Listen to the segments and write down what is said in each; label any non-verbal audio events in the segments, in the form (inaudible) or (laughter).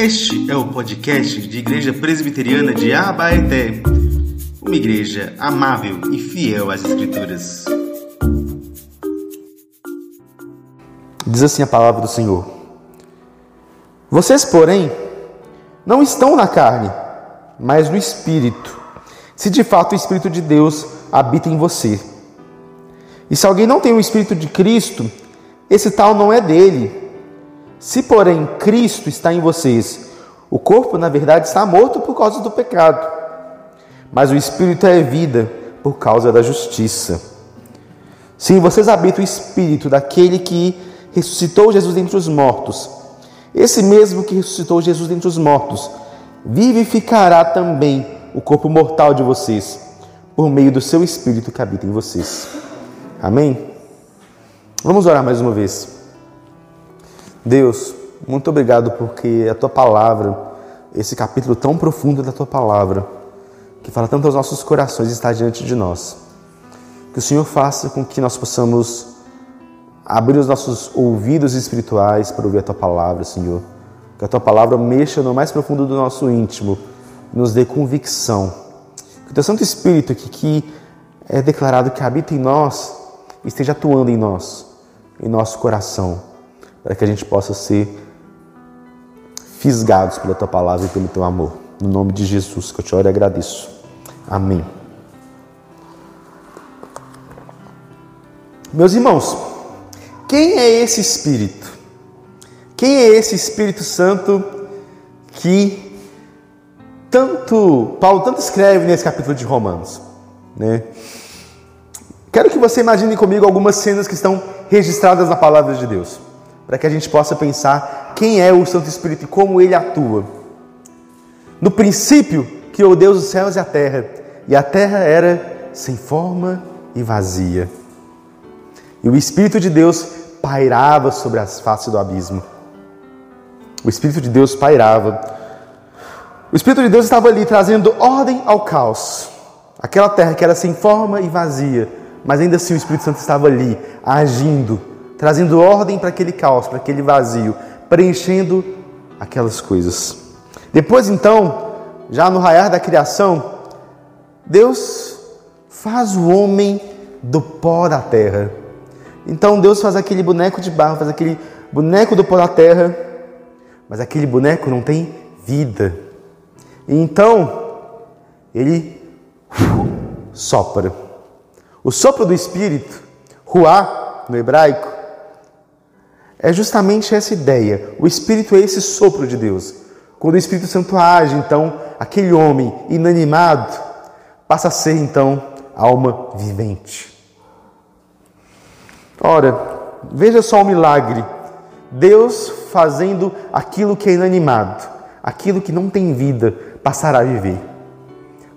Este é o podcast de Igreja Presbiteriana de Abaeté, uma igreja amável e fiel às Escrituras. Diz assim a palavra do Senhor: Vocês, porém, não estão na carne, mas no Espírito, se de fato o Espírito de Deus habita em você. E se alguém não tem o Espírito de Cristo, esse tal não é dele. Se, porém, Cristo está em vocês, o corpo, na verdade, está morto por causa do pecado, mas o espírito é vida por causa da justiça. Sim, vocês habitam o espírito daquele que ressuscitou Jesus dentre os mortos. Esse mesmo que ressuscitou Jesus dentre os mortos vivificará também o corpo mortal de vocês, por meio do seu espírito que habita em vocês. Amém? Vamos orar mais uma vez. Deus, muito obrigado porque a tua palavra, esse capítulo tão profundo da tua palavra, que fala tanto aos nossos corações, está diante de nós. Que o Senhor faça com que nós possamos abrir os nossos ouvidos espirituais para ouvir a tua palavra, Senhor. Que a tua palavra mexa no mais profundo do nosso íntimo, nos dê convicção. Que o teu Santo Espírito, que, que é declarado que habita em nós, esteja atuando em nós, em nosso coração para que a gente possa ser fisgados pela tua palavra e pelo teu amor. No nome de Jesus que eu te oro e agradeço. Amém. Meus irmãos, quem é esse Espírito? Quem é esse Espírito Santo que tanto Paulo tanto escreve nesse capítulo de Romanos, né? Quero que você imagine comigo algumas cenas que estão registradas na palavra de Deus para que a gente possa pensar quem é o Santo Espírito e como ele atua. No princípio, criou Deus os céus e a terra, e a terra era sem forma e vazia. E o Espírito de Deus pairava sobre as faces do abismo. O Espírito de Deus pairava. O Espírito de Deus estava ali trazendo ordem ao caos. Aquela terra que era sem forma e vazia, mas ainda assim o Espírito Santo estava ali, agindo, trazendo ordem para aquele caos, para aquele vazio, preenchendo aquelas coisas. Depois, então, já no raiar da criação, Deus faz o homem do pó da terra. Então Deus faz aquele boneco de barro, faz aquele boneco do pó da terra, mas aquele boneco não tem vida. Então ele sopra. O sopro do Espírito, ruá no hebraico, é justamente essa ideia. O Espírito é esse sopro de Deus. Quando o Espírito Santo age, então, aquele homem inanimado passa a ser, então, alma vivente. Ora, veja só o milagre. Deus fazendo aquilo que é inanimado, aquilo que não tem vida, passará a viver.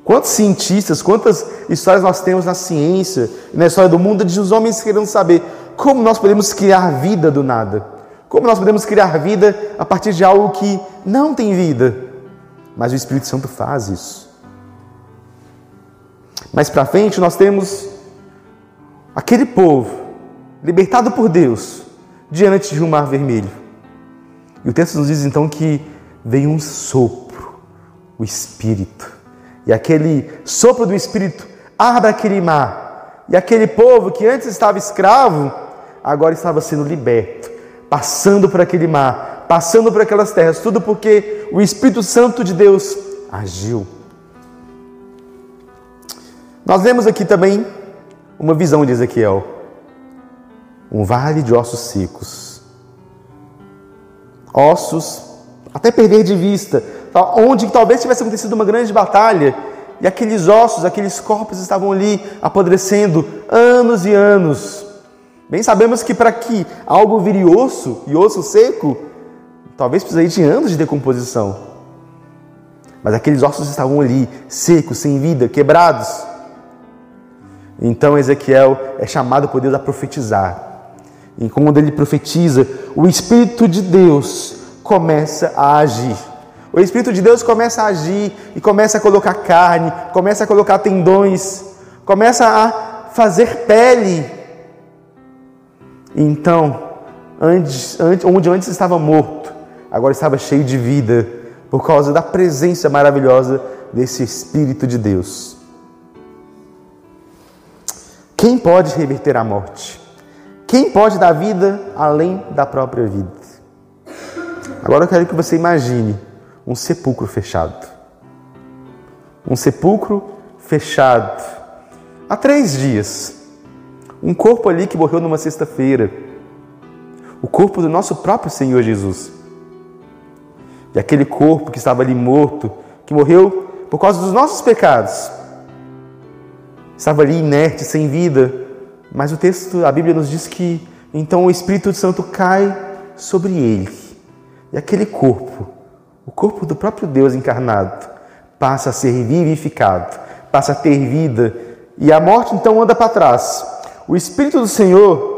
Quantos cientistas, quantas histórias nós temos na ciência, na história do mundo, de os homens querendo saber como nós podemos criar vida do nada? Como nós podemos criar vida a partir de algo que não tem vida? Mas o Espírito Santo faz isso. Mais para frente nós temos aquele povo libertado por Deus diante de um mar vermelho. E o texto nos diz então que veio um sopro, o Espírito. E aquele sopro do Espírito abre aquele mar. E aquele povo que antes estava escravo agora estava sendo liberto, passando por aquele mar, passando por aquelas terras, tudo porque o Espírito Santo de Deus agiu. Nós vemos aqui também uma visão de Ezequiel, um vale de ossos secos, ossos até perder de vista, onde talvez tivesse acontecido uma grande batalha e aqueles ossos, aqueles corpos estavam ali apodrecendo anos e anos. Bem sabemos que para que algo vire osso e osso seco, talvez precise de anos de decomposição. Mas aqueles ossos estavam ali, secos, sem vida, quebrados. Então Ezequiel é chamado por Deus a profetizar. E quando ele profetiza, o Espírito de Deus começa a agir. O Espírito de Deus começa a agir e começa a colocar carne, começa a colocar tendões, começa a fazer pele então, antes, onde antes estava morto, agora estava cheio de vida por causa da presença maravilhosa desse Espírito de Deus. Quem pode reverter a morte? Quem pode dar vida além da própria vida? Agora eu quero que você imagine um sepulcro fechado. Um sepulcro fechado. Há três dias. Um corpo ali que morreu numa sexta-feira. O corpo do nosso próprio Senhor Jesus. E aquele corpo que estava ali morto, que morreu por causa dos nossos pecados, estava ali inerte, sem vida. Mas o texto, a Bíblia nos diz que então o Espírito Santo cai sobre ele. E aquele corpo, o corpo do próprio Deus encarnado, passa a ser vivificado, passa a ter vida. E a morte então anda para trás. O Espírito do Senhor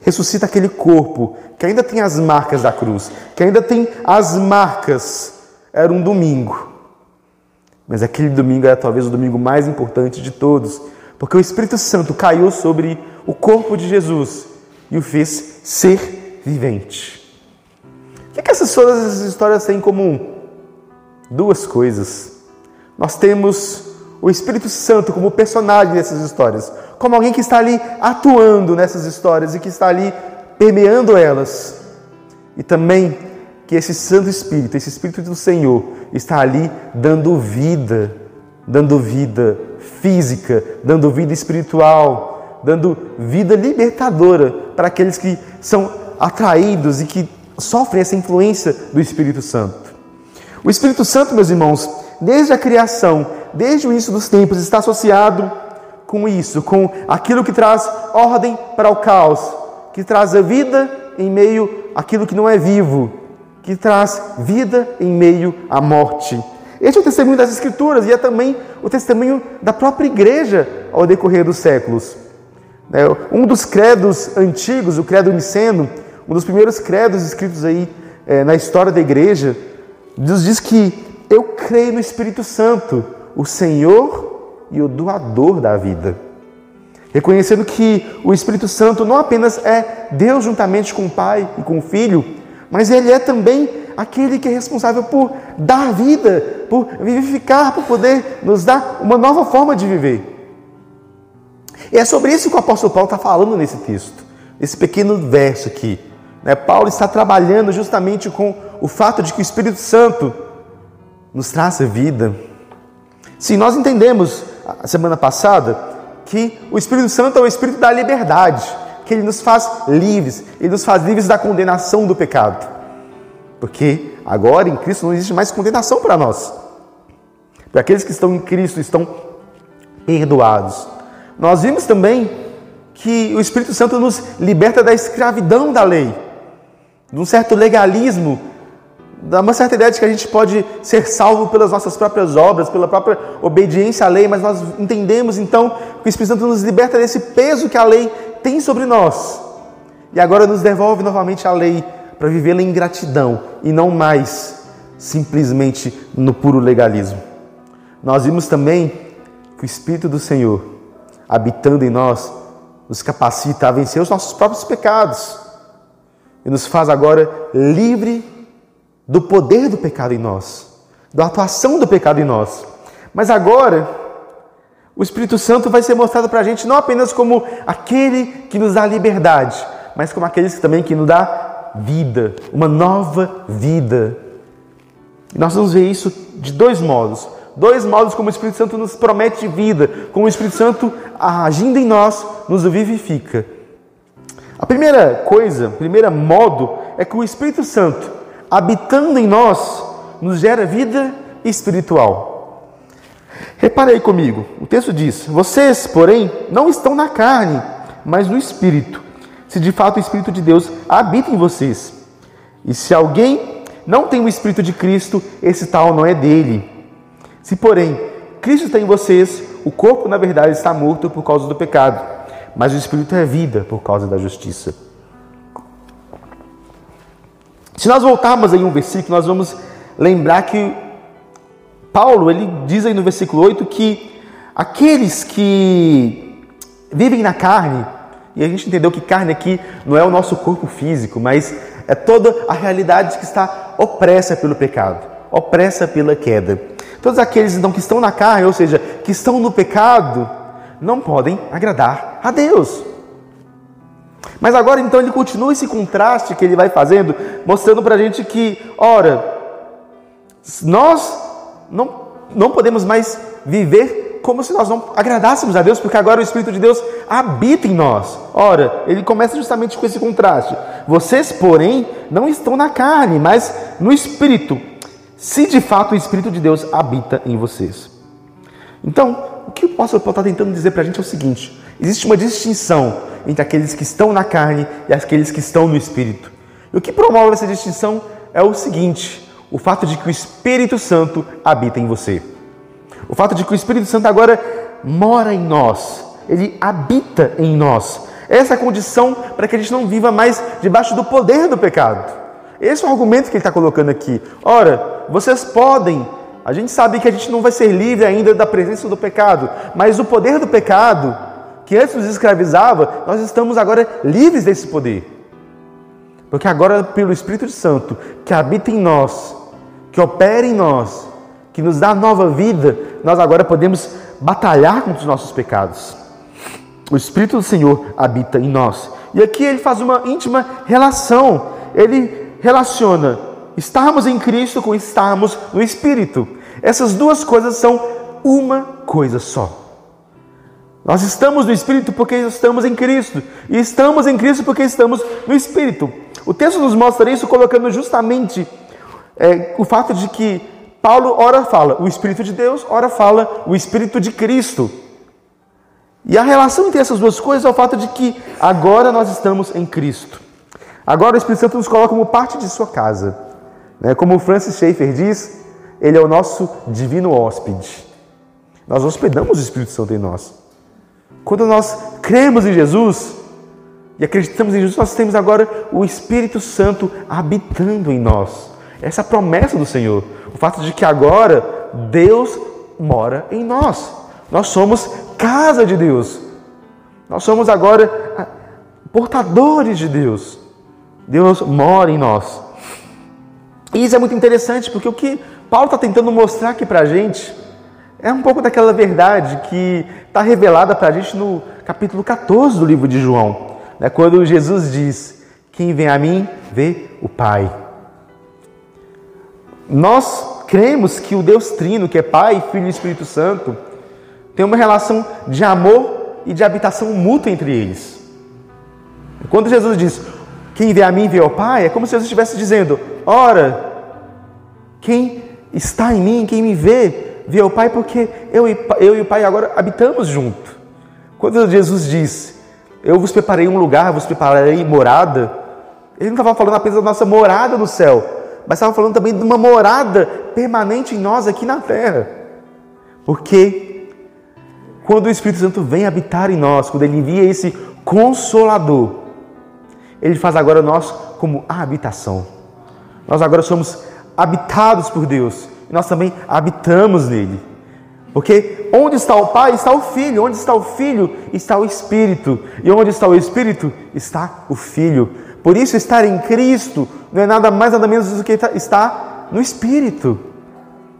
ressuscita aquele corpo que ainda tem as marcas da cruz, que ainda tem as marcas. Era um domingo. Mas aquele domingo era talvez o domingo mais importante de todos, porque o Espírito Santo caiu sobre o corpo de Jesus e o fez ser vivente. O que, essas, todas essas histórias têm em comum? Duas coisas. Nós temos o Espírito Santo como personagem dessas histórias, como alguém que está ali atuando nessas histórias e que está ali permeando elas. E também que esse Santo Espírito, esse Espírito do Senhor, está ali dando vida, dando vida física, dando vida espiritual, dando vida libertadora para aqueles que são atraídos e que sofrem essa influência do Espírito Santo. O Espírito Santo, meus irmãos, desde a criação, desde o início dos tempos, está associado com isso, com aquilo que traz ordem para o caos, que traz a vida em meio àquilo que não é vivo, que traz vida em meio à morte. Este é o testemunho das Escrituras e é também o testemunho da própria igreja ao decorrer dos séculos. É, um dos credos antigos, o credo niceno, um dos primeiros credos escritos aí é, na história da igreja, Deus diz que eu creio no Espírito Santo, o Senhor e o doador da vida. Reconhecendo que o Espírito Santo não apenas é Deus juntamente com o Pai e com o Filho, mas ele é também aquele que é responsável por dar vida, por vivificar, por poder nos dar uma nova forma de viver. E é sobre isso que o apóstolo Paulo está falando nesse texto, nesse pequeno verso aqui. Né? Paulo está trabalhando justamente com o fato de que o Espírito Santo nos traz vida. Se nós entendemos a semana passada que o Espírito Santo é o Espírito da liberdade, que ele nos faz livres, ele nos faz livres da condenação do pecado. Porque agora em Cristo não existe mais condenação para nós. Para aqueles que estão em Cristo estão perdoados. Nós vimos também que o Espírito Santo nos liberta da escravidão da lei, de um certo legalismo, de uma certa ideia de que a gente pode ser salvo pelas nossas próprias obras, pela própria obediência à lei, mas nós entendemos então que o Espírito Santo nos liberta desse peso que a lei tem sobre nós. E agora nos devolve novamente a lei para vivê-la em gratidão e não mais simplesmente no puro legalismo. Nós vimos também que o Espírito do Senhor, habitando em nós, nos capacita a vencer os nossos próprios pecados e nos faz agora livre do poder do pecado em nós, da atuação do pecado em nós. Mas agora, o Espírito Santo vai ser mostrado para a gente não apenas como aquele que nos dá liberdade, mas como aquele que também que nos dá vida, uma nova vida. E nós vamos ver isso de dois modos. Dois modos como o Espírito Santo nos promete vida, como o Espírito Santo agindo em nós nos vivifica. A primeira coisa, o primeiro modo é que o Espírito Santo, habitando em nós, nos gera vida espiritual. Reparei comigo, o texto diz: Vocês, porém, não estão na carne, mas no espírito. Se de fato o espírito de Deus habita em vocês. E se alguém não tem o espírito de Cristo, esse tal não é dele. Se, porém, Cristo está em vocês, o corpo, na verdade, está morto por causa do pecado, mas o espírito é vida por causa da justiça. Se nós voltarmos aí um versículo, nós vamos lembrar que Paulo, ele diz aí no versículo 8 que aqueles que vivem na carne, e a gente entendeu que carne aqui não é o nosso corpo físico, mas É toda a realidade que está opressa pelo pecado, opressa pela queda. Todos aqueles então que estão na carne, ou seja, que estão no pecado, não podem agradar a Deus. Mas agora então ele continua esse contraste que ele vai fazendo, mostrando para a gente que, ora, nós não, não podemos mais viver como se nós não agradássemos a Deus, porque agora o Espírito de Deus habita em nós. Ora, ele começa justamente com esse contraste. Vocês, porém, não estão na carne, mas no Espírito, se de fato o Espírito de Deus habita em vocês. Então, o que o apóstolo Paulo está tentando dizer para a gente é o seguinte: existe uma distinção entre aqueles que estão na carne e aqueles que estão no Espírito. E o que promove essa distinção é o seguinte: o fato de que o Espírito Santo habita em você. O fato de que o Espírito Santo agora mora em nós, ele habita em nós. Essa é a condição para que a gente não viva mais debaixo do poder do pecado. Esse é o argumento que ele está colocando aqui. Ora, vocês podem, a gente sabe que a gente não vai ser livre ainda da presença do pecado, mas o poder do pecado, que antes nos escravizava, nós estamos agora livres desse poder. Porque agora, pelo Espírito Santo, que habita em nós, que opera em nós, que nos dá nova vida, nós agora podemos batalhar contra os nossos pecados. O Espírito do Senhor habita em nós. E aqui ele faz uma íntima relação. Ele relaciona estarmos em Cristo com estarmos no Espírito. Essas duas coisas são uma coisa só. Nós estamos no Espírito porque estamos em Cristo. E estamos em Cristo porque estamos no Espírito. O texto nos mostra isso colocando justamente é, o fato de que Paulo ora fala o Espírito de Deus, ora fala o Espírito de Cristo. E a relação entre essas duas coisas é o fato de que agora nós estamos em Cristo. Agora o Espírito Santo nos coloca como parte de sua casa. Né? Como Francis Schaeffer diz, ele é o nosso divino hóspede. Nós hospedamos o Espírito Santo em nós. Quando nós cremos em Jesus e acreditamos em Jesus, nós temos agora o Espírito Santo habitando em nós. Essa é a promessa do Senhor. O fato de que agora Deus mora em nós. Nós somos casa de Deus. Nós somos agora ah, portadores de Deus. Deus mora em nós. E isso é muito interessante porque o que Paulo está tentando mostrar aqui para a gente é um pouco daquela verdade que está revelada para a gente no capítulo 14 do livro de João, né? quando Jesus diz: Quem vem a mim, vê o Pai. Nós cremos que o Deus Trino, que é Pai, Filho e Espírito Santo, tem uma relação de amor e de habitação mútua entre eles. Quando Jesus diz: Quem vê a mim, vê o Pai, é como se Jesus estivesse dizendo: Ora, quem está em mim, quem me vê, vê o Pai, porque eu e, eu e o Pai agora habitamos junto. Quando Jesus diz: Eu vos preparei um lugar, vos preparei morada, ele não estava falando apenas da nossa morada no céu, mas estava falando também de uma morada permanente em nós aqui na terra. Porque quando o Espírito Santo vem habitar em nós, quando ele envia esse consolador, ele faz agora nós como a habitação. Nós agora somos habitados por Deus nós também habitamos nele. Porque onde está o Pai, está o Filho, onde está o Filho, está o Espírito, e onde está o Espírito, está o Filho. Por isso, estar em Cristo não é nada mais, nada menos do que estar no Espírito,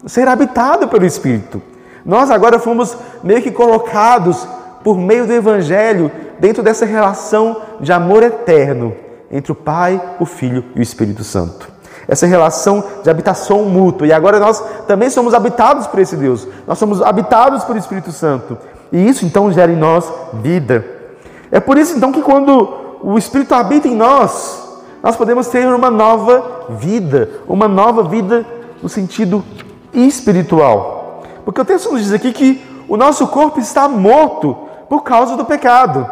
ser habitado pelo Espírito. Nós agora fomos meio que colocados por meio do Evangelho dentro dessa relação de amor eterno entre o Pai, o Filho e o Espírito Santo essa relação de habitação mútua. E agora nós também somos habitados por esse Deus, nós somos habitados pelo Espírito Santo. E isso então gera em nós vida. É por isso então que quando o Espírito habita em nós, nós podemos ter uma nova vida, uma nova vida no sentido espiritual. Porque o texto nos diz aqui que o nosso corpo está morto por causa do pecado.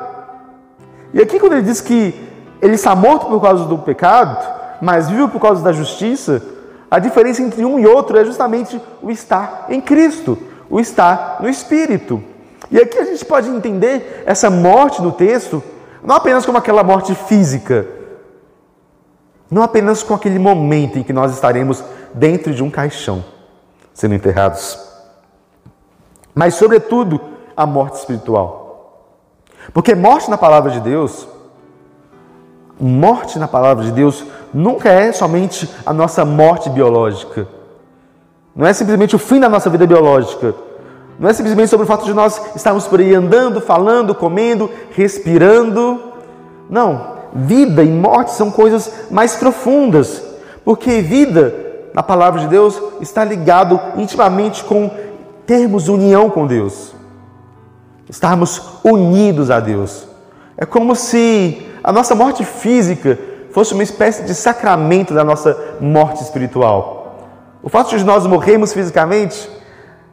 E aqui, quando ele diz que ele está morto por causa do pecado, mas vive por causa da justiça, a diferença entre um e outro é justamente o estar em Cristo, o estar no Espírito. E aqui a gente pode entender essa morte no texto não apenas como aquela morte física, não apenas com aquele momento em que nós estaremos dentro de um caixão sendo enterrados, mas, sobretudo, a morte espiritual. Porque morte na palavra de Deus, morte na palavra de Deus nunca é somente a nossa morte biológica. Não é simplesmente o fim da nossa vida biológica. Não é simplesmente sobre o fato de nós estarmos por aí andando, falando, comendo, respirando. Não. Vida e morte são coisas mais profundas. Porque vida, na palavra de Deus, está ligado intimamente com termos união com Deus. Estarmos unidos a Deus. É como se a nossa morte física fosse uma espécie de sacramento da nossa morte espiritual. O fato de nós morrermos fisicamente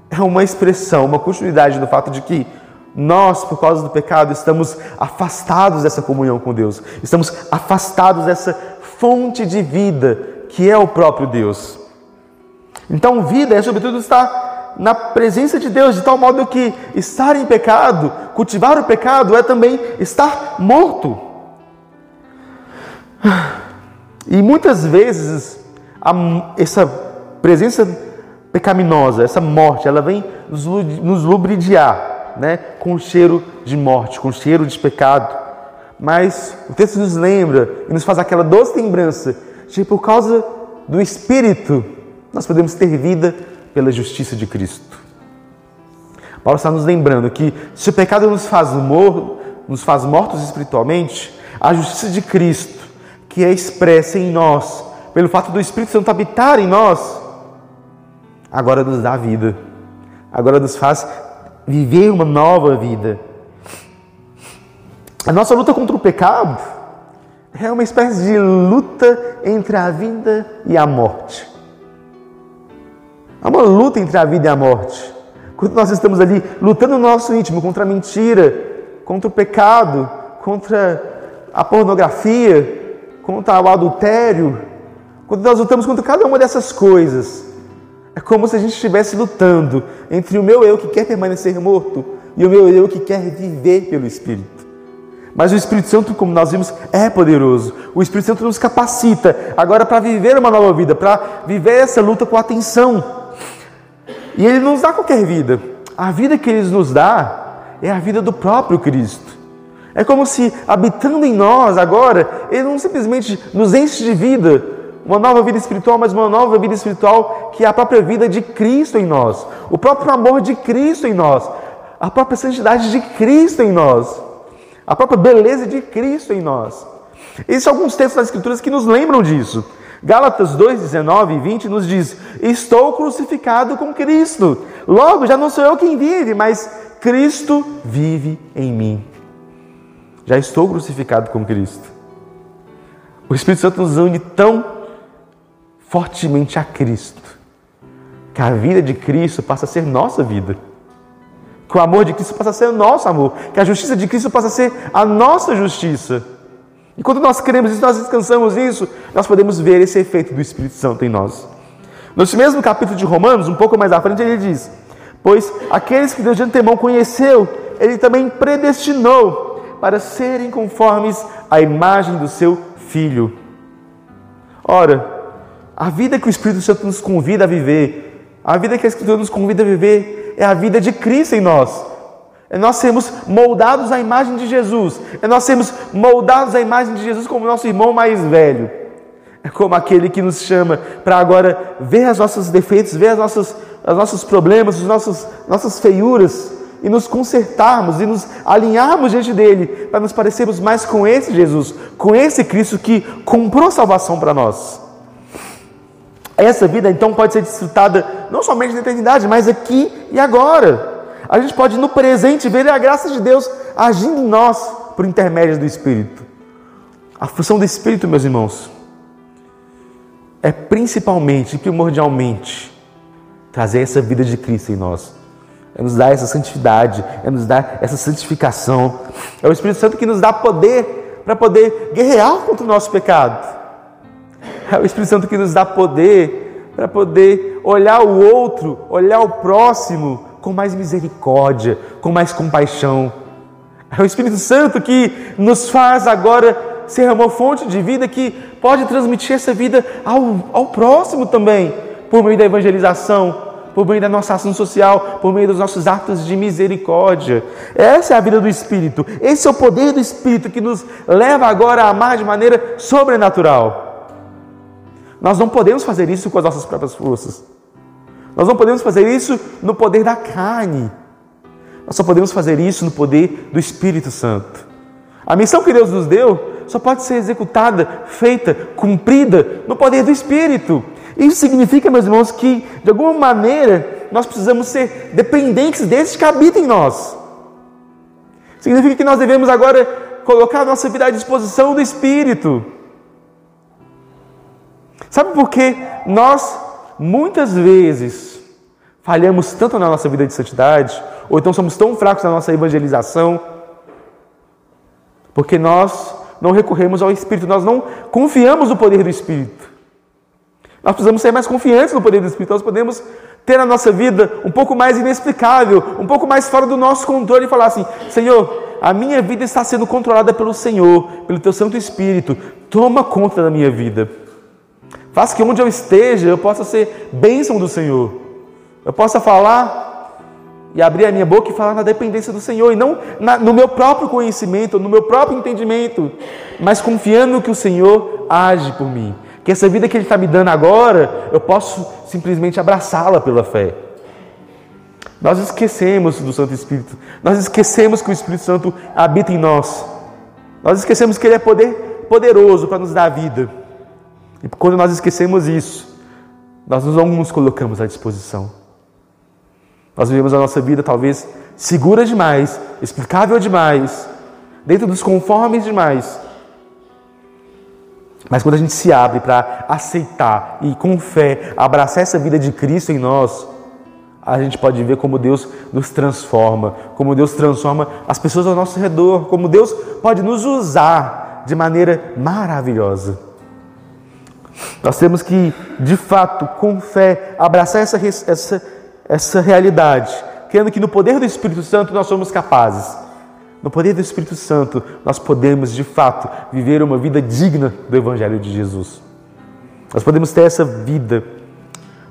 é uma expressão, uma continuidade do fato de que nós, por causa do pecado, estamos afastados dessa comunhão com Deus, estamos afastados dessa fonte de vida que é o próprio Deus. Então, vida é, sobretudo, estar na presença de Deus, de tal modo que estar em pecado, cultivar o pecado, é também estar morto. E muitas vezes, essa presença pecaminosa, essa morte, ela vem nos lubridiar, né? com cheiro de morte, com cheiro de pecado. Mas o texto nos lembra e nos faz aquela doce lembrança de que por causa do Espírito nós podemos ter vida pela justiça de Cristo. Paulo está nos lembrando que se o pecado nos faz, mor nos faz mortos espiritualmente, a justiça de Cristo, que é expressa em nós, pelo fato do Espírito Santo habitar em nós, agora nos dá vida, agora nos faz viver uma nova vida. A nossa luta contra o pecado é uma espécie de luta entre a vida e a morte. É uma luta entre a vida e a morte. Quando nós estamos ali lutando no nosso íntimo contra a mentira, contra o pecado, contra a pornografia, contra o adultério, quando nós lutamos contra cada uma dessas coisas, é como se a gente estivesse lutando entre o meu eu que quer permanecer morto e o meu eu que quer viver pelo Espírito. Mas o Espírito Santo, como nós vimos, é poderoso. O Espírito Santo nos capacita agora para viver uma nova vida, para viver essa luta com atenção. E Ele não nos dá qualquer vida. A vida que Ele nos dá é a vida do próprio Cristo. É como se, habitando em nós agora, Ele não simplesmente nos enche de vida, uma nova vida espiritual, mas uma nova vida espiritual que é a própria vida de Cristo em nós, o próprio amor de Cristo em nós, a própria santidade de Cristo em nós, a própria beleza de Cristo em nós. Existem alguns textos das Escrituras que nos lembram disso. Gálatas 2, 19 e 20 nos diz: Estou crucificado com Cristo. Logo, já não sou eu quem vive, mas Cristo vive em mim. Já estou crucificado com Cristo. O Espírito Santo nos une tão fortemente a Cristo. Que a vida de Cristo passa a ser nossa vida. Que o amor de Cristo passa a ser nosso amor. Que a justiça de Cristo passa a ser a nossa justiça. E quando nós queremos isso, nós descansamos nisso, nós podemos ver esse efeito do Espírito Santo em nós. Nesse mesmo capítulo de Romanos, um pouco mais à frente, ele diz: Pois aqueles que Deus de antemão conheceu, ele também predestinou para serem conformes à imagem do seu Filho. Ora, a vida que o Espírito Santo nos convida a viver, a vida que a Escritura nos convida a viver, é a vida de Cristo em nós. É nós sermos moldados à imagem de Jesus. É nós sermos moldados à imagem de Jesus como nosso irmão mais velho. É como aquele que nos chama para agora ver os nossos defeitos, ver as nossas, os nossos problemas, as nossas, nossas feiuras e nos consertarmos e nos alinharmos diante dele para nos parecermos mais com esse Jesus, com esse Cristo que comprou salvação para nós. Essa vida então pode ser desfrutada não somente na eternidade, mas aqui e agora. A gente pode no presente ver a graça de Deus agindo em nós por intermédio do Espírito. A função do Espírito, meus irmãos, é principalmente e primordialmente trazer essa vida de Cristo em nós. É nos dar essa santidade, é nos dar essa santificação. É o Espírito Santo que nos dá poder para poder guerrear contra o nosso pecado. É o Espírito Santo que nos dá poder para poder olhar o outro, olhar o próximo com mais misericórdia, com mais compaixão. É o Espírito Santo que nos faz agora ser uma fonte de vida que pode transmitir essa vida ao, ao próximo também, por meio da evangelização, por meio da nossa ação social, por meio dos nossos atos de misericórdia. Essa é a vida do Espírito, esse é o poder do Espírito que nos leva agora a amar de maneira sobrenatural. Nós não podemos fazer isso com as nossas próprias forças. Nós não podemos fazer isso no poder da carne. Nós só podemos fazer isso no poder do Espírito Santo. A missão que Deus nos deu só pode ser executada, feita, cumprida no poder do Espírito. Isso significa, meus irmãos, que de alguma maneira nós precisamos ser dependentes desse que habita em nós. Significa que nós devemos agora colocar a nossa vida à disposição do Espírito. Sabe por que nós muitas vezes falhamos tanto na nossa vida de santidade, ou então somos tão fracos na nossa evangelização? Porque nós não recorremos ao Espírito, nós não confiamos no poder do Espírito. Nós precisamos ser mais confiantes no poder do Espírito, nós podemos ter na nossa vida um pouco mais inexplicável, um pouco mais fora do nosso controle e falar assim: Senhor, a minha vida está sendo controlada pelo Senhor, pelo Teu Santo Espírito, toma conta da minha vida. Faz que onde eu esteja eu possa ser bênção do Senhor, eu possa falar e abrir a minha boca e falar na dependência do Senhor, e não na, no meu próprio conhecimento, no meu próprio entendimento, mas confiando que o Senhor age por mim. Que essa vida que Ele está me dando agora, eu posso simplesmente abraçá-la pela fé. Nós esquecemos do Santo Espírito, nós esquecemos que o Espírito Santo habita em nós, nós esquecemos que Ele é poder, poderoso para nos dar vida. E quando nós esquecemos isso, nós não nos colocamos à disposição. Nós vivemos a nossa vida talvez segura demais, explicável demais, dentro dos conformes demais. Mas quando a gente se abre para aceitar e com fé abraçar essa vida de Cristo em nós, a gente pode ver como Deus nos transforma, como Deus transforma as pessoas ao nosso redor, como Deus pode nos usar de maneira maravilhosa. Nós temos que, de fato, com fé, abraçar essa, essa essa realidade, crendo que no poder do Espírito Santo nós somos capazes. No poder do Espírito Santo nós podemos, de fato, viver uma vida digna do Evangelho de Jesus. Nós podemos ter essa vida.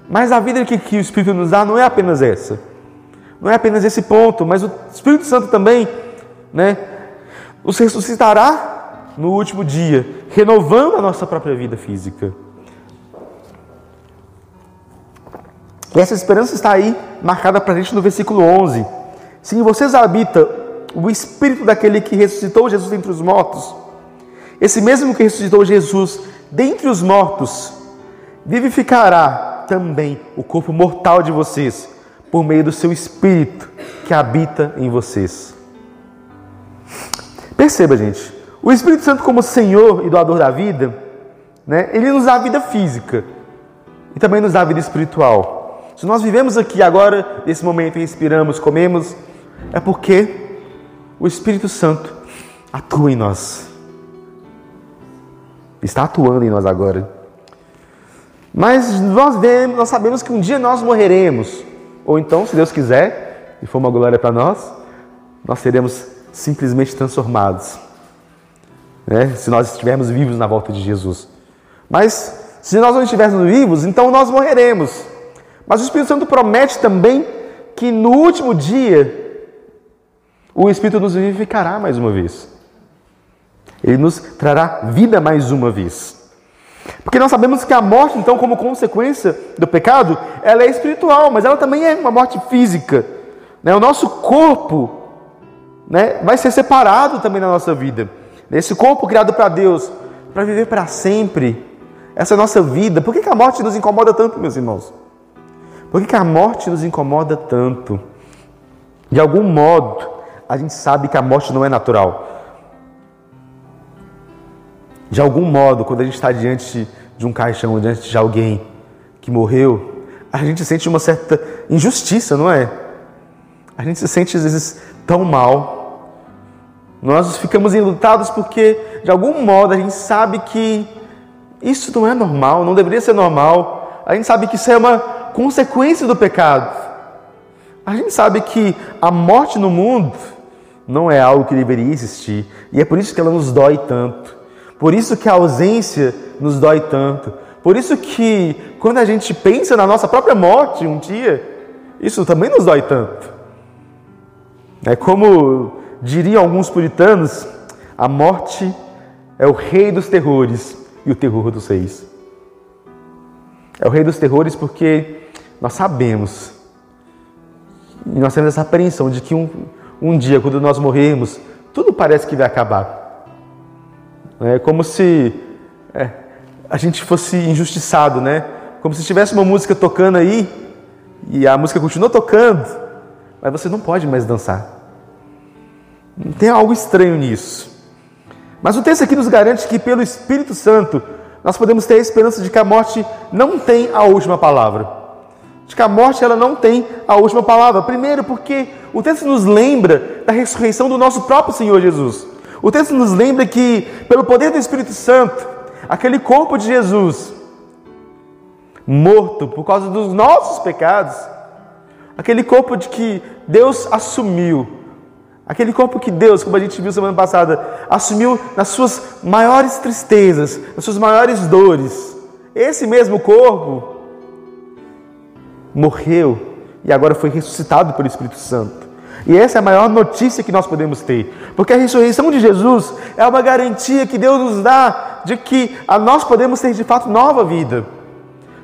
Mas a vida que, que o Espírito nos dá não é apenas essa. Não é apenas esse ponto, mas o Espírito Santo também né, nos ressuscitará no último dia, renovando a nossa própria vida física. E essa esperança está aí marcada para a gente no versículo 11. Se em vocês habita o espírito daquele que ressuscitou Jesus dentre os mortos, esse mesmo que ressuscitou Jesus dentre os mortos, vivificará também o corpo mortal de vocês, por meio do seu espírito que habita em vocês. Perceba, gente, o Espírito Santo, como Senhor e doador da vida, né, ele nos dá a vida física e também nos dá a vida espiritual. Se nós vivemos aqui agora, nesse momento, respiramos, comemos, é porque o Espírito Santo atua em nós. Está atuando em nós agora. Mas nós vemos, nós sabemos que um dia nós morreremos. Ou então, se Deus quiser, e for uma glória para nós, nós seremos simplesmente transformados. Né? Se nós estivermos vivos na volta de Jesus. Mas se nós não estivermos vivos, então nós morreremos. Mas o Espírito Santo promete também que no último dia o Espírito nos vivificará mais uma vez. Ele nos trará vida mais uma vez. Porque nós sabemos que a morte, então, como consequência do pecado, ela é espiritual, mas ela também é uma morte física. Né? O nosso corpo né, vai ser separado também na nossa vida. Esse corpo criado para Deus, para viver para sempre, essa é a nossa vida. Por que, que a morte nos incomoda tanto, meus irmãos? Por que, que a morte nos incomoda tanto? De algum modo, a gente sabe que a morte não é natural. De algum modo, quando a gente está diante de um caixão, diante de alguém que morreu, a gente sente uma certa injustiça, não é? A gente se sente às vezes tão mal. Nós ficamos enlutados porque, de algum modo, a gente sabe que isso não é normal, não deveria ser normal. A gente sabe que isso é uma consequência do pecado. A gente sabe que a morte no mundo não é algo que deveria existir, e é por isso que ela nos dói tanto. Por isso que a ausência nos dói tanto. Por isso que quando a gente pensa na nossa própria morte um dia, isso também nos dói tanto. É como diriam alguns puritanos, a morte é o rei dos terrores e o terror dos reis. É o rei dos terrores porque nós sabemos e nós temos essa apreensão de que um, um dia, quando nós morrermos, tudo parece que vai acabar. É como se é, a gente fosse injustiçado, né? Como se tivesse uma música tocando aí e a música continua tocando, mas você não pode mais dançar. Tem algo estranho nisso. Mas o texto aqui nos garante que pelo Espírito Santo nós podemos ter a esperança de que a morte não tem a última palavra. De que a morte ela não tem a última palavra. Primeiro, porque o texto nos lembra da ressurreição do nosso próprio Senhor Jesus. O texto nos lembra que, pelo poder do Espírito Santo, aquele corpo de Jesus, morto por causa dos nossos pecados, aquele corpo de que Deus assumiu, aquele corpo que Deus, como a gente viu semana passada, assumiu nas suas maiores tristezas, nas suas maiores dores. Esse mesmo corpo morreu e agora foi ressuscitado pelo Espírito Santo. E essa é a maior notícia que nós podemos ter, porque a ressurreição de Jesus é uma garantia que Deus nos dá de que a nós podemos ter de fato nova vida.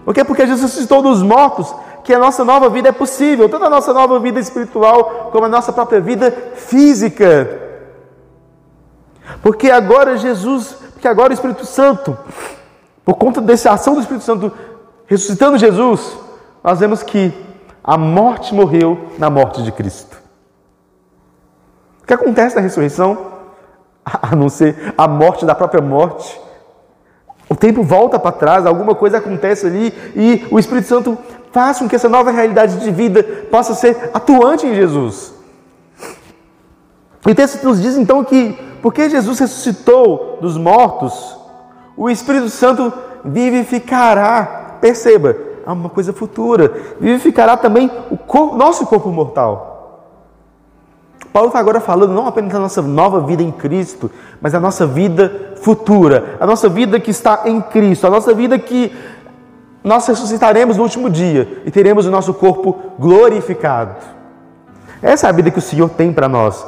Por quê? Porque Jesus ressuscitou dos mortos, que a nossa nova vida é possível, tanto a nossa nova vida espiritual como a nossa própria vida física. Porque agora Jesus, porque agora o Espírito Santo, por conta dessa ação do Espírito Santo ressuscitando Jesus, nós vemos que a morte morreu na morte de Cristo. O que acontece na ressurreição? (laughs) A não ser a morte da própria morte. O tempo volta para trás, alguma coisa acontece ali e o Espírito Santo faz com que essa nova realidade de vida possa ser atuante em Jesus. E o texto nos diz então que, porque Jesus ressuscitou dos mortos, o Espírito Santo vivificará. Perceba, há uma coisa futura. Vivificará também o corpo, nosso corpo mortal. Paulo está agora falando não apenas da nossa nova vida em Cristo, mas da nossa vida futura, a nossa vida que está em Cristo, a nossa vida que nós ressuscitaremos no último dia e teremos o nosso corpo glorificado. Essa é a vida que o Senhor tem para nós.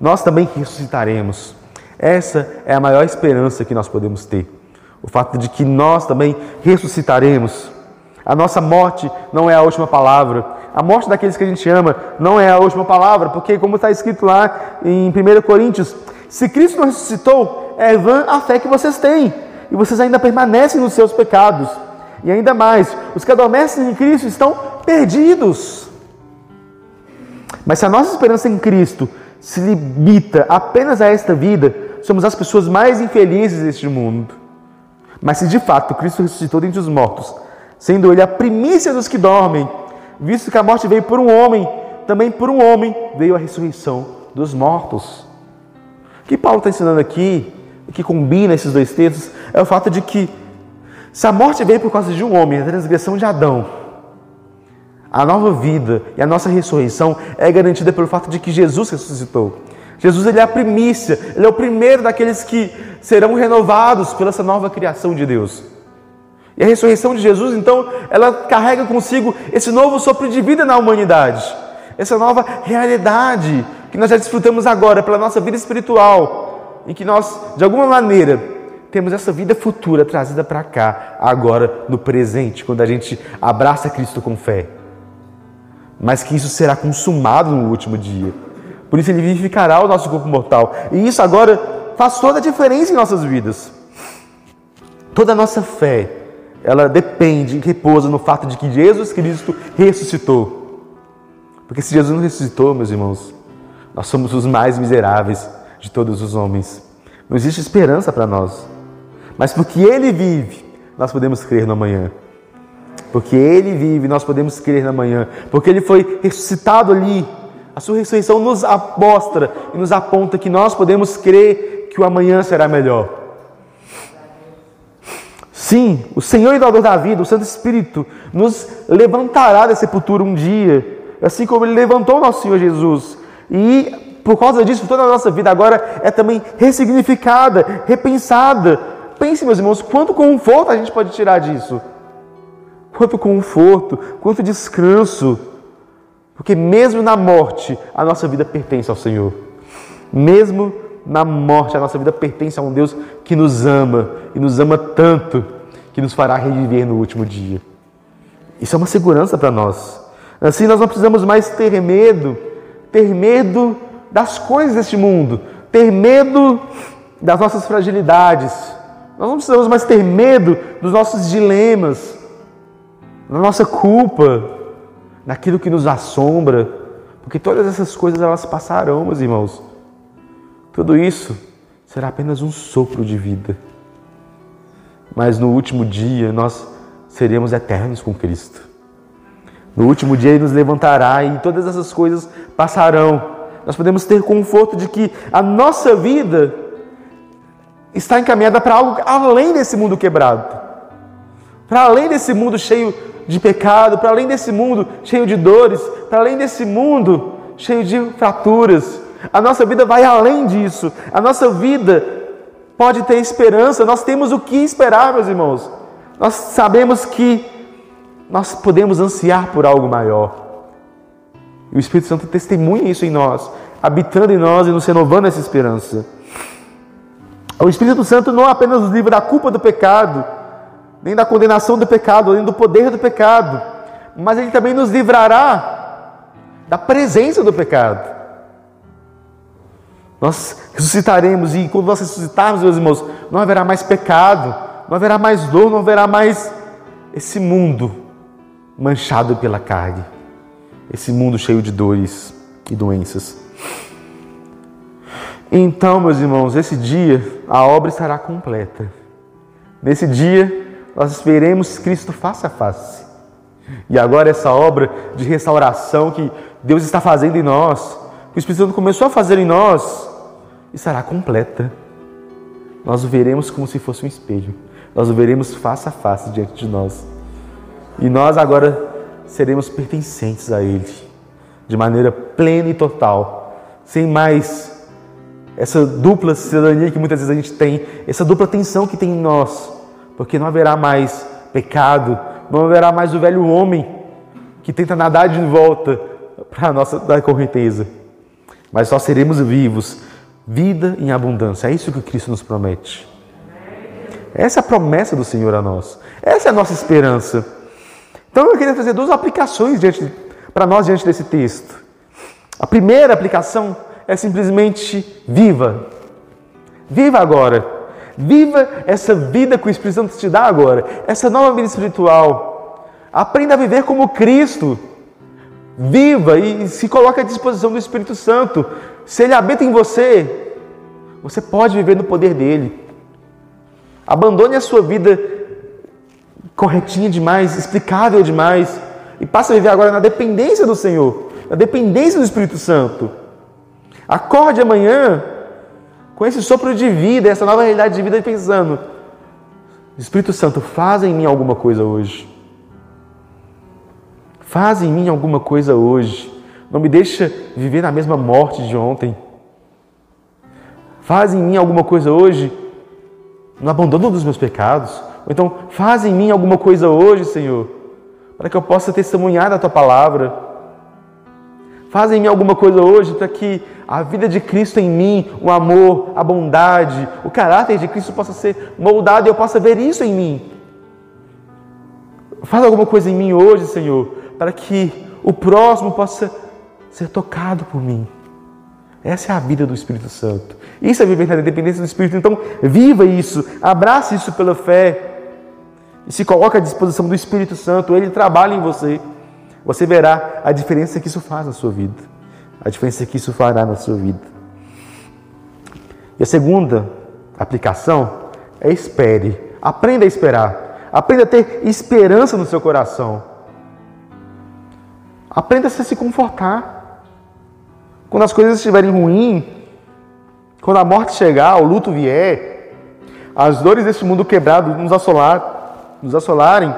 Nós também ressuscitaremos. Essa é a maior esperança que nós podemos ter. O fato de que nós também ressuscitaremos. A nossa morte não é a última palavra. A morte daqueles que a gente ama não é a última palavra, porque, como está escrito lá em 1 Coríntios, se Cristo não ressuscitou, é vã a fé que vocês têm, e vocês ainda permanecem nos seus pecados. E ainda mais, os que adormecem em Cristo estão perdidos. Mas se a nossa esperança em Cristo se limita apenas a esta vida, somos as pessoas mais infelizes deste mundo. Mas se de fato Cristo ressuscitou dentre os mortos, sendo ele a primícia dos que dormem, visto que a morte veio por um homem, também por um homem veio a ressurreição dos mortos. O que Paulo está ensinando aqui, que combina esses dois textos, é o fato de que se a morte veio por causa de um homem, a transgressão de Adão, a nova vida e a nossa ressurreição é garantida pelo fato de que Jesus ressuscitou. Jesus ele é a primícia, ele é o primeiro daqueles que serão renovados pela essa nova criação de Deus. E a ressurreição de Jesus, então, ela carrega consigo esse novo sopro de vida na humanidade, essa nova realidade que nós já desfrutamos agora pela nossa vida espiritual, em que nós, de alguma maneira, temos essa vida futura trazida para cá, agora no presente, quando a gente abraça Cristo com fé. Mas que isso será consumado no último dia. Por isso ele vivificará o nosso corpo mortal. E isso agora faz toda a diferença em nossas vidas. Toda a nossa fé ela depende repousa no fato de que Jesus Cristo ressuscitou. Porque se Jesus não ressuscitou, meus irmãos, nós somos os mais miseráveis de todos os homens. Não existe esperança para nós. Mas porque Ele vive, nós podemos crer no amanhã. Porque Ele vive, nós podemos crer na manhã. Porque Ele foi ressuscitado ali. A sua ressurreição nos mostra e nos aponta que nós podemos crer que o amanhã será melhor. Sim, o Senhor e Doador da vida, o Santo Espírito, nos levantará da sepultura um dia, assim como Ele levantou o nosso Senhor Jesus. E por causa disso, toda a nossa vida agora é também ressignificada, repensada. Pense, meus irmãos, quanto conforto a gente pode tirar disso. Quanto conforto, quanto descanso. Porque mesmo na morte, a nossa vida pertence ao Senhor. Mesmo na morte, a nossa vida pertence a um Deus que nos ama e nos ama tanto que nos fará reviver no último dia. Isso é uma segurança para nós. Assim nós não precisamos mais ter medo, ter medo das coisas deste mundo, ter medo das nossas fragilidades. Nós não precisamos mais ter medo dos nossos dilemas, da nossa culpa, daquilo que nos assombra, porque todas essas coisas elas passarão, meus irmãos. Tudo isso será apenas um sopro de vida. Mas no último dia nós seremos eternos com Cristo. No último dia Ele nos levantará e todas essas coisas passarão. Nós podemos ter conforto de que a nossa vida está encaminhada para algo além desse mundo quebrado, para além desse mundo cheio de pecado, para além desse mundo cheio de dores, para além desse mundo cheio de fraturas. A nossa vida vai além disso. A nossa vida pode ter esperança. Nós temos o que esperar, meus irmãos. Nós sabemos que nós podemos ansiar por algo maior. E o Espírito Santo testemunha isso em nós, habitando em nós e nos renovando essa esperança. O Espírito Santo não apenas nos livra da culpa do pecado, nem da condenação do pecado, nem do poder do pecado, mas ele também nos livrará da presença do pecado. Nós ressuscitaremos e quando nós ressuscitarmos, meus irmãos, não haverá mais pecado, não haverá mais dor, não haverá mais esse mundo manchado pela carne, esse mundo cheio de dores e doenças. Então, meus irmãos, esse dia a obra estará completa. Nesse dia nós veremos Cristo face a face. E agora essa obra de restauração que Deus está fazendo em nós, que o Espírito Santo começou a fazer em nós, estará completa. Nós o veremos como se fosse um espelho. Nós o veremos face a face diante de nós. E nós agora seremos pertencentes a Ele, de maneira plena e total, sem mais essa dupla cidadania que muitas vezes a gente tem, essa dupla tensão que tem em nós, porque não haverá mais pecado, não haverá mais o velho homem que tenta nadar de volta para a nossa da correnteza, mas só seremos vivos, vida em abundância. É isso que Cristo nos promete. Essa é a promessa do Senhor a nós. Essa é a nossa esperança. Então eu queria trazer duas aplicações para nós diante desse texto. A primeira aplicação é simplesmente viva. Viva agora. Viva essa vida que o Espírito Santo te dá agora. Essa nova vida espiritual. Aprenda a viver como Cristo. Viva e se coloque à disposição do Espírito Santo. Se ele habita em você, você pode viver no poder dele. Abandone a sua vida corretinha demais, explicável demais, e passe a viver agora na dependência do Senhor, na dependência do Espírito Santo. Acorde amanhã com esse sopro de vida, essa nova realidade de vida, pensando: Espírito Santo, faz em mim alguma coisa hoje. Faz em mim alguma coisa hoje. Não me deixa viver na mesma morte de ontem. Faz em mim alguma coisa hoje no abandono dos meus pecados, ou então, faz em mim alguma coisa hoje, Senhor, para que eu possa testemunhar da tua palavra. Faz em mim alguma coisa hoje para que a vida de Cristo em mim, o amor, a bondade, o caráter de Cristo possa ser moldado e eu possa ver isso em mim. Faz alguma coisa em mim hoje, Senhor, para que o próximo possa ser tocado por mim. Essa é a vida do Espírito Santo. Isso é viver na dependência do Espírito. Então, viva isso, abrace isso pela fé e se coloque à disposição do Espírito Santo, ele trabalha em você. Você verá a diferença que isso faz na sua vida. A diferença que isso fará na sua vida. E a segunda aplicação é espere. Aprenda a esperar. Aprenda a ter esperança no seu coração. Aprenda a se confortar. Quando as coisas estiverem ruins, quando a morte chegar, o luto vier, as dores deste mundo quebrado nos assolar, nos assolarem,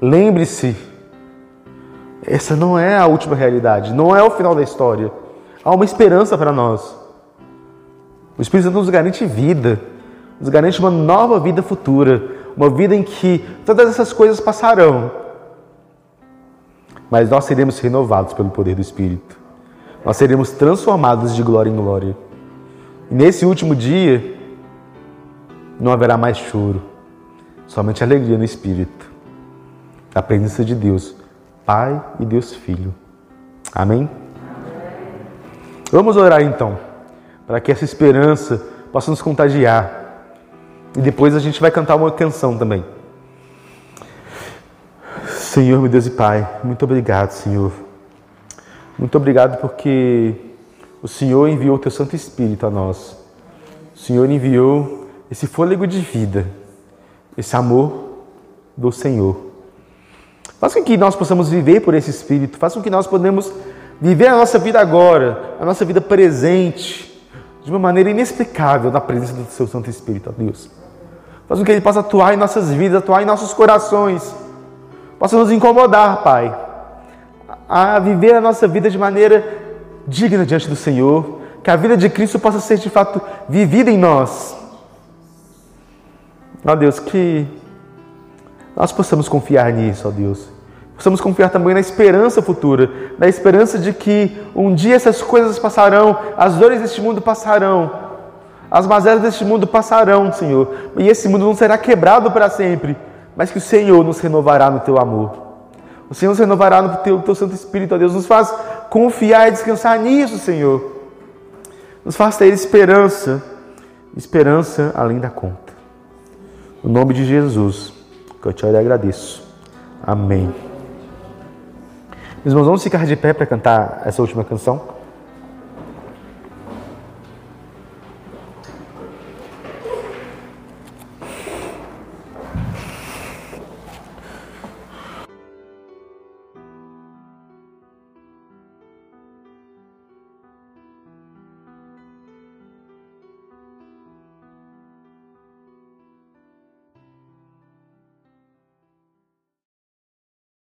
lembre-se, essa não é a última realidade, não é o final da história. Há uma esperança para nós. O Espírito Santo nos garante vida, nos garante uma nova vida futura, uma vida em que todas essas coisas passarão, mas nós seremos renovados pelo poder do Espírito. Nós seremos transformados de glória em glória. E nesse último dia, não haverá mais choro, somente alegria no espírito. da presença de Deus, Pai e Deus Filho. Amém? Vamos orar então, para que essa esperança possa nos contagiar. E depois a gente vai cantar uma canção também. Senhor, meu Deus e Pai, muito obrigado, Senhor. Muito obrigado porque o Senhor enviou o Teu Santo Espírito a nós. O Senhor enviou esse fôlego de vida, esse amor do Senhor. Faça com que nós possamos viver por esse Espírito, faça com que nós podemos viver a nossa vida agora, a nossa vida presente, de uma maneira inexplicável na presença do Seu Santo Espírito, ó Deus. Faça com que Ele possa atuar em nossas vidas, atuar em nossos corações, possa nos incomodar, Pai, a viver a nossa vida de maneira digna diante do Senhor, que a vida de Cristo possa ser de fato vivida em nós. Ó Deus, que nós possamos confiar nisso, ó Deus. Possamos confiar também na esperança futura, na esperança de que um dia essas coisas passarão, as dores deste mundo passarão, as mazelas deste mundo passarão, Senhor, e esse mundo não será quebrado para sempre, mas que o Senhor nos renovará no teu amor. O Senhor nos renovará no teu, teu Santo Espírito, ó Deus. Nos faz confiar e descansar nisso, Senhor. Nos faz ter esperança, esperança além da conta. No nome de Jesus que eu te e agradeço. Amém. Meus irmãos, vamos ficar de pé para cantar essa última canção?